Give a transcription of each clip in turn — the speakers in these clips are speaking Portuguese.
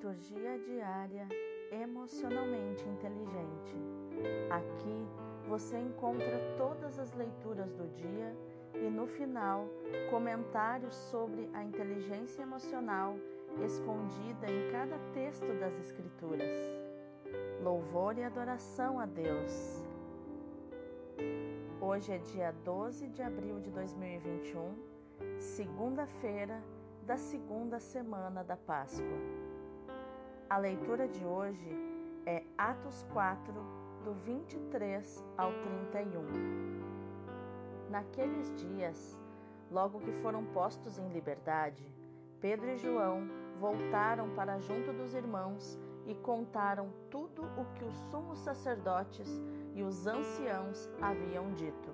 Liturgia diária emocionalmente inteligente. Aqui você encontra todas as leituras do dia e no final comentários sobre a inteligência emocional escondida em cada texto das Escrituras. Louvor e adoração a Deus. Hoje é dia 12 de abril de 2021, segunda-feira da segunda semana da Páscoa. A leitura de hoje é Atos 4, do 23 ao 31. Naqueles dias, logo que foram postos em liberdade, Pedro e João voltaram para junto dos irmãos e contaram tudo o que os sumos sacerdotes e os anciãos haviam dito.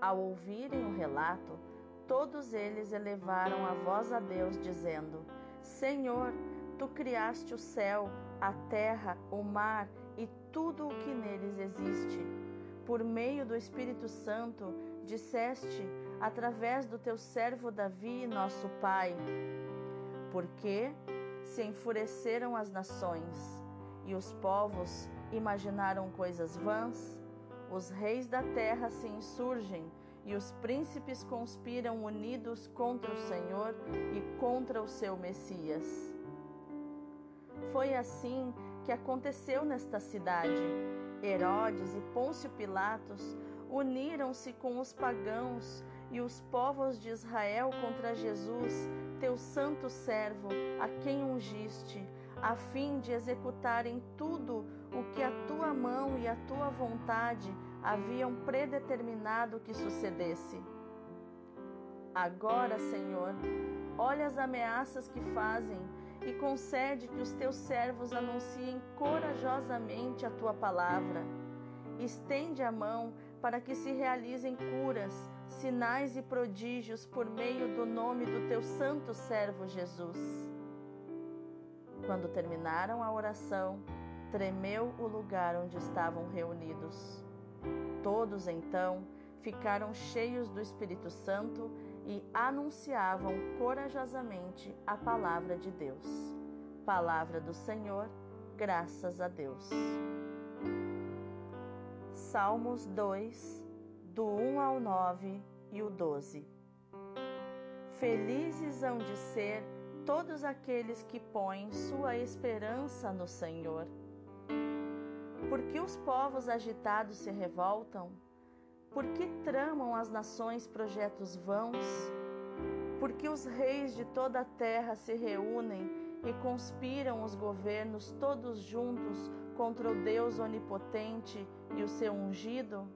Ao ouvirem o relato, Todos eles elevaram a voz a Deus, dizendo: Senhor, tu criaste o céu, a terra, o mar e tudo o que neles existe. Por meio do Espírito Santo, disseste, através do teu servo Davi, nosso pai: Porque se enfureceram as nações e os povos imaginaram coisas vãs, os reis da terra se insurgem e os príncipes conspiram unidos contra o Senhor e contra o seu Messias. Foi assim que aconteceu nesta cidade. Herodes e Pôncio Pilatos uniram-se com os pagãos e os povos de Israel contra Jesus, teu santo servo, a quem ungiste, a fim de executarem tudo o que a tua mão e a tua vontade haviam predeterminado que sucedesse. Agora, Senhor, olha as ameaças que fazem e concede que os teus servos anunciem corajosamente a tua palavra. Estende a mão para que se realizem curas, sinais e prodígios por meio do nome do teu santo servo Jesus. Quando terminaram a oração, tremeu o lugar onde estavam reunidos. Todos então ficaram cheios do Espírito Santo e anunciavam corajosamente a palavra de Deus. Palavra do Senhor, graças a Deus. Salmos 2, do 1 ao 9 e o 12. Felizes hão de ser todos aqueles que põem sua esperança no Senhor por que os povos agitados se revoltam? Por que tramam as nações projetos vãos? Por que os reis de toda a terra se reúnem e conspiram os governos todos juntos contra o Deus onipotente e o seu ungido?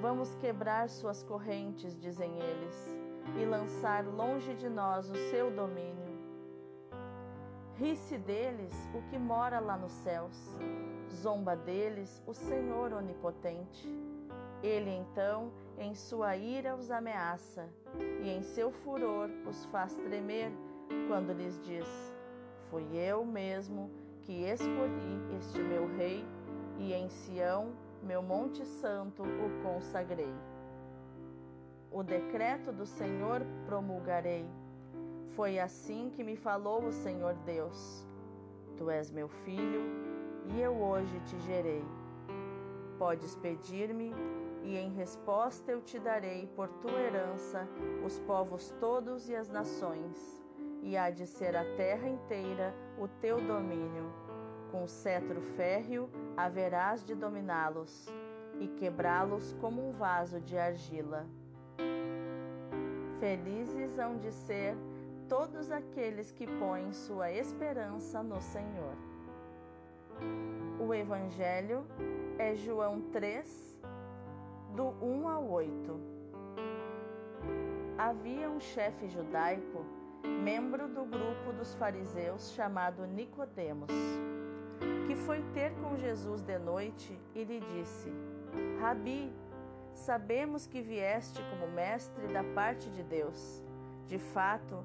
Vamos quebrar suas correntes, dizem eles, e lançar longe de nós o seu domínio. Ri-se deles o que mora lá nos céus Zomba deles o Senhor onipotente. Ele então, em sua ira, os ameaça e em seu furor os faz tremer quando lhes diz: Fui eu mesmo que escolhi este meu rei e em Sião, meu monte santo, o consagrei. O decreto do Senhor promulgarei. Foi assim que me falou o Senhor Deus. Tu és meu filho, e eu hoje te gerei. Podes pedir-me, e em resposta eu te darei por tua herança os povos todos e as nações, e há de ser a terra inteira o teu domínio. Com cetro férreo haverás de dominá-los e quebrá-los como um vaso de argila. Felizes hão de ser todos aqueles que põem sua esperança no Senhor. O Evangelho é João 3, do 1 ao 8. Havia um chefe judaico, membro do grupo dos fariseus chamado Nicodemos, que foi ter com Jesus de noite e lhe disse: Rabi, sabemos que vieste como mestre da parte de Deus. De fato,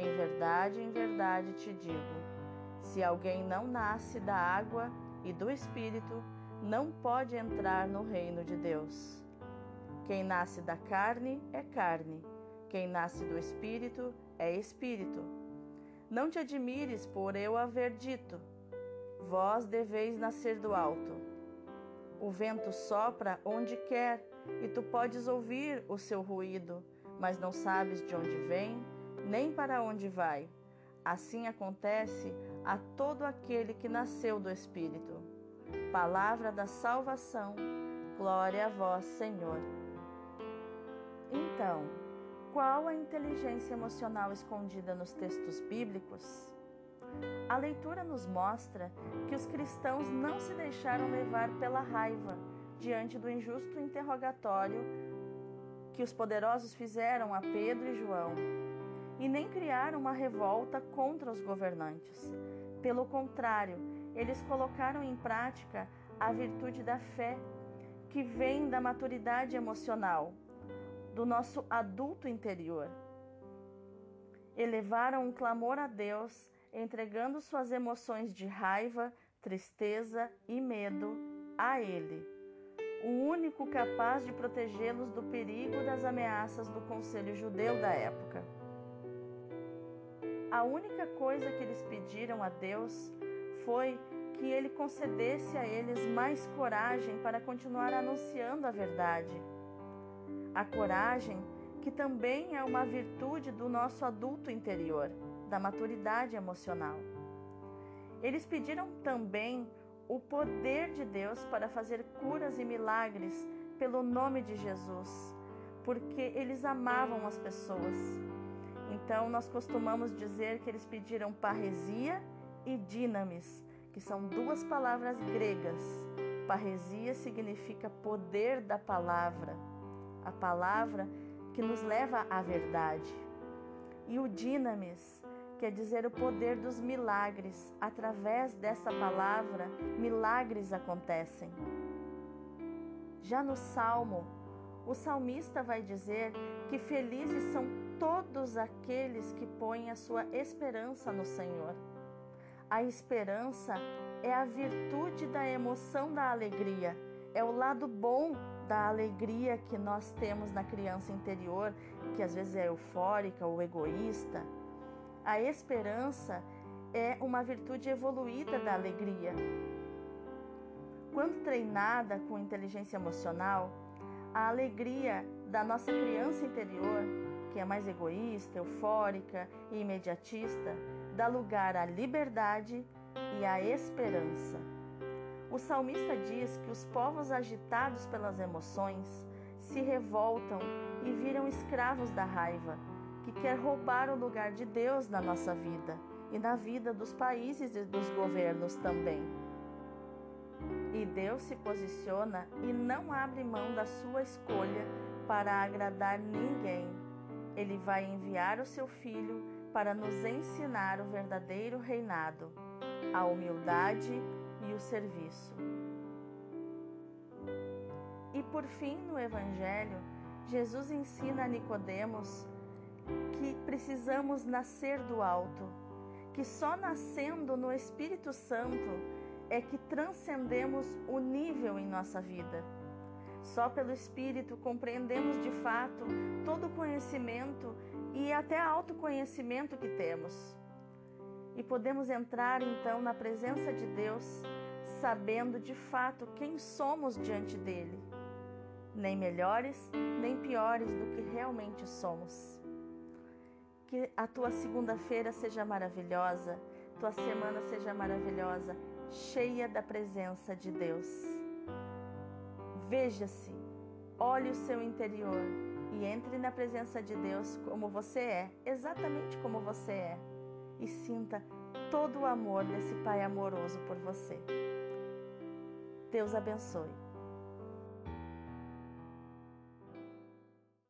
Em verdade, em verdade te digo: se alguém não nasce da água e do espírito, não pode entrar no reino de Deus. Quem nasce da carne é carne, quem nasce do espírito é espírito. Não te admires por eu haver dito: Vós deveis nascer do alto. O vento sopra onde quer e tu podes ouvir o seu ruído, mas não sabes de onde vem nem para onde vai. Assim acontece a todo aquele que nasceu do Espírito. Palavra da salvação, glória a vós, Senhor. Então, qual a inteligência emocional escondida nos textos bíblicos? A leitura nos mostra que os cristãos não se deixaram levar pela raiva diante do injusto interrogatório que os poderosos fizeram a Pedro e João, e nem criaram uma revolta contra os governantes. Pelo contrário, eles colocaram em prática a virtude da fé, que vem da maturidade emocional, do nosso adulto interior. Elevaram um clamor a Deus entregando suas emoções de raiva, tristeza e medo a Ele, o único capaz de protegê-los do perigo das ameaças do Conselho Judeu da época. A única coisa que eles pediram a Deus foi que Ele concedesse a eles mais coragem para continuar anunciando a verdade. A coragem que também é uma virtude do nosso adulto interior da maturidade emocional. Eles pediram também o poder de Deus para fazer curas e milagres pelo nome de Jesus, porque eles amavam as pessoas. Então, nós costumamos dizer que eles pediram parresia e dinamis, que são duas palavras gregas. Parresia significa poder da palavra, a palavra que nos leva à verdade. E o dinamis quer dizer o poder dos milagres. Através dessa palavra, milagres acontecem. Já no Salmo, o salmista vai dizer que felizes são todos aqueles que põem a sua esperança no Senhor. A esperança é a virtude da emoção da alegria, é o lado bom da alegria que nós temos na criança interior, que às vezes é eufórica ou egoísta a esperança é uma virtude evoluída da alegria. Quando treinada com inteligência emocional, a alegria da nossa criança interior, que é mais egoísta, eufórica e imediatista, dá lugar à liberdade e à esperança. O salmista diz que os povos agitados pelas emoções se revoltam e viram escravos da raiva que quer roubar o lugar de Deus na nossa vida e na vida dos países e dos governos também. E Deus se posiciona e não abre mão da sua escolha para agradar ninguém. Ele vai enviar o seu filho para nos ensinar o verdadeiro reinado, a humildade e o serviço. E por fim, no evangelho, Jesus ensina a Nicodemos que precisamos nascer do alto, que só nascendo no Espírito Santo é que transcendemos o nível em nossa vida. Só pelo Espírito compreendemos de fato todo o conhecimento e até autoconhecimento que temos. E podemos entrar então na presença de Deus sabendo de fato quem somos diante dele, nem melhores nem piores do que realmente somos. Que a tua segunda-feira seja maravilhosa, tua semana seja maravilhosa, cheia da presença de Deus. Veja-se, olhe o seu interior e entre na presença de Deus como você é, exatamente como você é, e sinta todo o amor desse Pai amoroso por você. Deus abençoe.